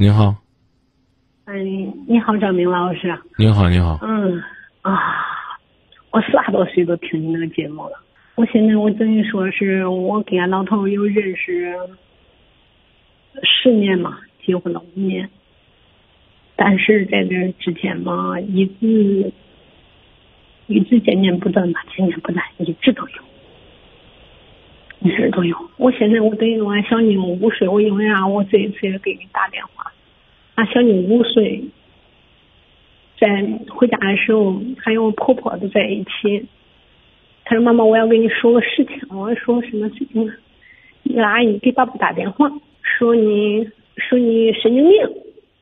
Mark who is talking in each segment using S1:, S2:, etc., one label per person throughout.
S1: 您好，
S2: 哎，你好，张明老师。
S1: 您好，您好。
S2: 嗯啊，我十八多岁都听你那个节目了。我现在我等于说是我跟俺老头有认识十年嘛，结婚了五年，但是在这之前嘛，一直一直见面不断吧，渐渐不淡，一直都有，一直都有。我现在我等于俺小妞五岁，我因为啊，我这一次也给你打电话，俺小妞五岁，在回家的时候，还有我婆婆都在一起。他说：“妈妈，我要跟你说个事情。”我要说：“什么事情呢？”一个阿姨给爸爸打电话，说你说你神经病，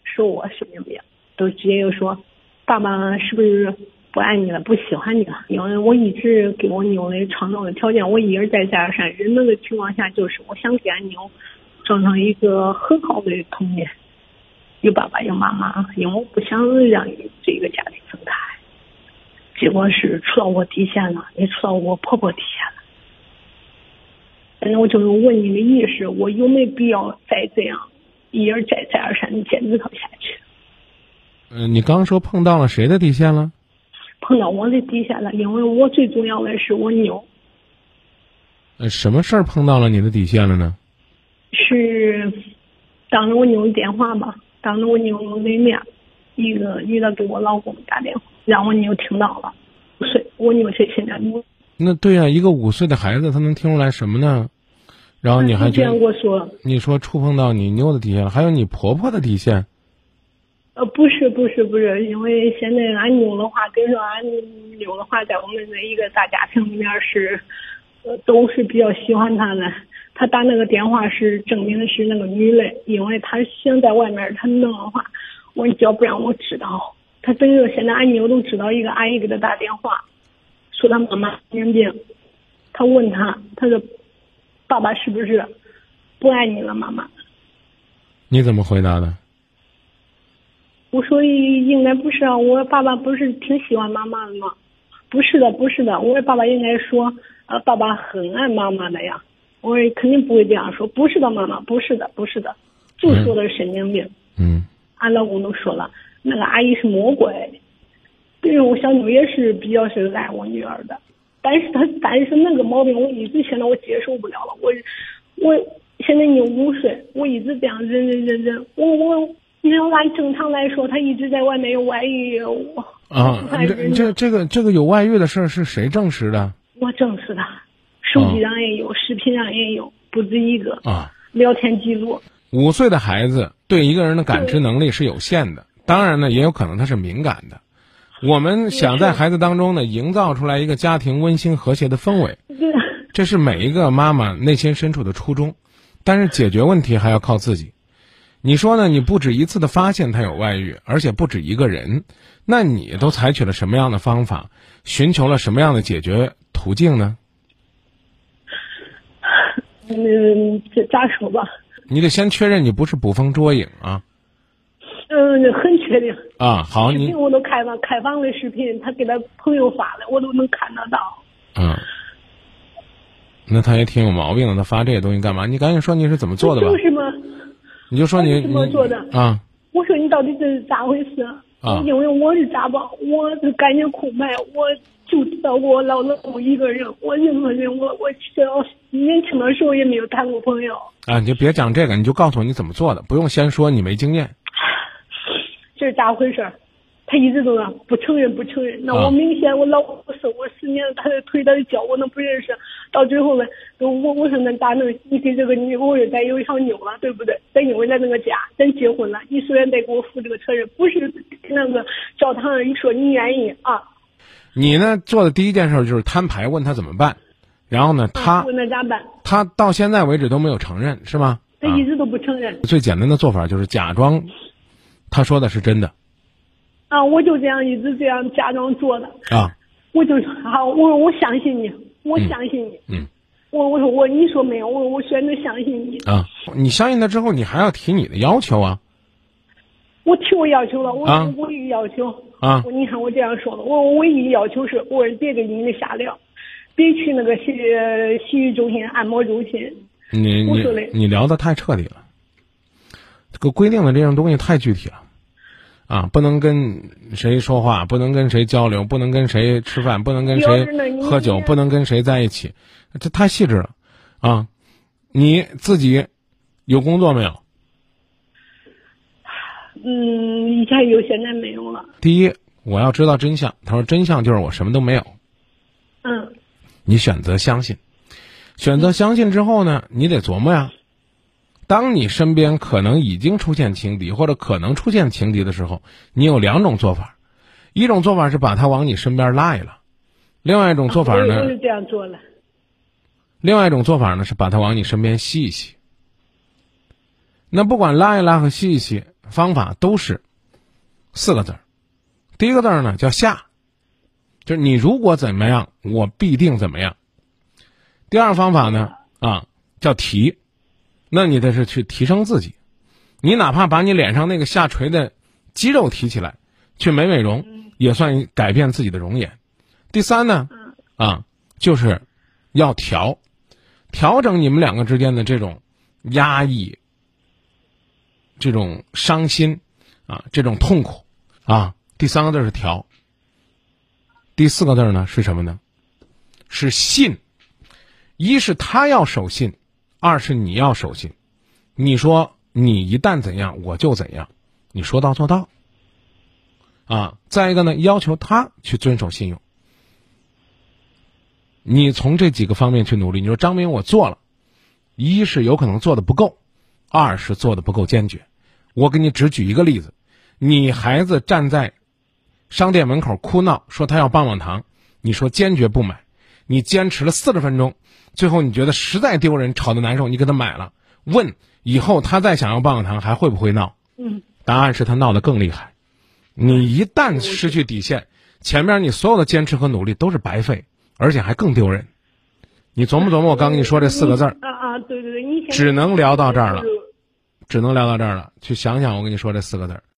S2: 说我神经病，都直接又说爸爸是不是不爱你了，不喜欢你了？因为我一直给我妞的创造的条件，我一而再再而三忍耐的情况下，就是我想给俺妞创造一个很好的童年，有爸爸有妈妈，因为我不想让这个家庭分开。结果是触到我底线了，也触到我婆婆底线了。反正我就是问你的意思，我有没有必要再这样一而再再而三的坚持下去？
S1: 嗯，你刚说碰到了谁的底线了？
S2: 碰到我的底线了，因为我最重要的是我妞。
S1: 呃，什么事儿碰到了你的底线了呢？
S2: 是当着我妞的电话吧，当着我妞的面，一个女的给我老公打电话。让我妞听到了，五岁，我妞才现在五。
S1: 那对呀，一个五岁的孩子，他能听出来什么呢？然后你还
S2: 这样跟我说，
S1: 你说触碰到你妞的底线了，还有你婆婆的底线。
S2: 呃，不是，不是，不是，因为现在俺妞的话，跟着俺妞的话，在我们那一个大家庭里面是，呃，都是比较喜欢她的。她打那个电话是证明是那个女的，因为她想在外面，她弄的话，我叫不让我知道。他等于说，现在俺妞都知道一个阿姨给他打电话，说他妈妈神经病。他问他，他说：“爸爸是不是不爱你了，妈妈？”
S1: 你怎么回答的？
S2: 我说应该不是啊，我爸爸不是挺喜欢妈妈的吗？不是的，不是的，我爸爸应该说，呃，爸爸很爱妈妈的呀。我肯定不会这样说，不是的，妈妈，不是的，不是的，就说的是神经病。
S1: 嗯。
S2: 俺老公都说了。那个阿姨是魔鬼，因为我小妞也是比较是爱我女儿的，但是她但是那个毛病我一直现在我接受不了了，我我现在你五岁，我一直这样忍忍忍忍，我我你要按正常来说，他一直在外面有外遇，我
S1: 啊，这这这个这个有外遇的事儿是谁证实的？
S2: 我证实的，手机上也有，视频上也有，不止一个
S1: 啊，
S2: 聊天记录。
S1: 五岁的孩子对一个人的感知能力是有限的。当然呢，也有可能他是敏感的。我们想在孩子当中呢，营造出来一个家庭温馨和谐的氛围，这是每一个妈妈内心深处的初衷。但是解决问题还要靠自己。你说呢？你不止一次的发现他有外遇，而且不止一个人，那你都采取了什么样的方法，寻求了什么样的解决途径呢？
S2: 嗯，这咋说吧？
S1: 你得先确认你不是捕风捉影啊。
S2: 嗯，很确定
S1: 啊。好，你
S2: 我都开放开放的视频，他给他朋友发的，我都能看得到。
S1: 嗯，那他也挺有毛病的，他发这些东西干嘛？你赶紧说你是怎么做的吧。
S2: 就是吗？
S1: 你就说你
S2: 怎么做的
S1: 啊？
S2: 我说你到底这是咋回事
S1: 啊？
S2: 因为我是咋吧，我是感情空白，我就知道我老老公一个人，我任何人，我我小年轻的时候也没有谈过朋友。
S1: 啊，你就别讲这个，你就告诉我你怎么做的，不用先说你没经验。
S2: 这是咋回事？他一直都不承认，不承认。那我明显，我老公是我十年，他的腿，他的脚，我能不认识？到最后呢，我我说那咋能？你给这个女，我又再有一条妞了，对不对？咱因为咱那个家，咱结婚了，你首先得给我负这个责任，不是那个教堂上一说你愿意啊。
S1: 你呢？做的第一件事就是摊牌，问他怎么办。然后呢，他
S2: 问他咋办？
S1: 他到现在为止都没有承认，是吗？
S2: 他一直都不承认。
S1: 最简单的做法就是假装。他说的是真的，
S2: 啊，我就这样一直这样假装做的
S1: 啊，
S2: 我就说好，我说我相信你，我相信你，
S1: 嗯，
S2: 我我说我你说没有，我我选择相信你。
S1: 啊，你相信他之后，你还要提你的要求啊，
S2: 我提我要求了，我唯一要求。
S1: 啊，
S2: 你看我这样说的，我唯一要求是，我别跟你的瞎聊，别去那个洗洗浴中心、按摩中心，
S1: 你你你聊的太彻底了。这个规定的这种东西太具体了，啊，不能跟谁说话，不能跟谁交流，不能跟谁吃饭，不能跟谁喝酒，不能跟谁在一起，这太细致了，啊，你自己有工作没有？
S2: 嗯，以前有，现在没有了。
S1: 第一，我要知道真相。他说真相就是我什么都没有。
S2: 嗯。
S1: 你选择相信，选择相信之后呢，你得琢磨呀。当你身边可能已经出现情敌，或者可能出现情敌的时候，你有两种做法。一种做法是把他往你身边拉一拉，另外一种做法呢？
S2: 就是这样做了。
S1: 另外一种做法呢，是把他往你身边吸一吸。那不管拉一拉和吸一吸。方法都是四个字儿，第一个字儿呢叫下，就是你如果怎么样，我必定怎么样。第二方法呢啊叫提，那你得是去提升自己，你哪怕把你脸上那个下垂的肌肉提起来，去美美容，也算改变自己的容颜。第三呢啊就是要调，调整你们两个之间的这种压抑。这种伤心，啊，这种痛苦，啊，第三个字是调。第四个字呢是什么呢？是信。一是他要守信，二是你要守信。你说你一旦怎样，我就怎样，你说到做到。啊，再一个呢，要求他去遵守信用。你从这几个方面去努力。你说张明，我做了，一是有可能做的不够。二是做的不够坚决，我给你只举一个例子，你孩子站在商店门口哭闹，说他要棒棒糖，你说坚决不买，你坚持了四十分钟，最后你觉得实在丢人，吵得难受，你给他买了。问以后他再想要棒棒糖还会不会闹？
S2: 嗯，
S1: 答案是他闹得更厉害。你一旦失去底线，前面你所有的坚持和努力都是白费，而且还更丢人。你琢磨琢磨我刚跟你说这四个字儿。
S2: 啊啊，对对对，你
S1: 只能聊到这儿了。只能聊到这儿了，去想想我跟你说这四个字儿。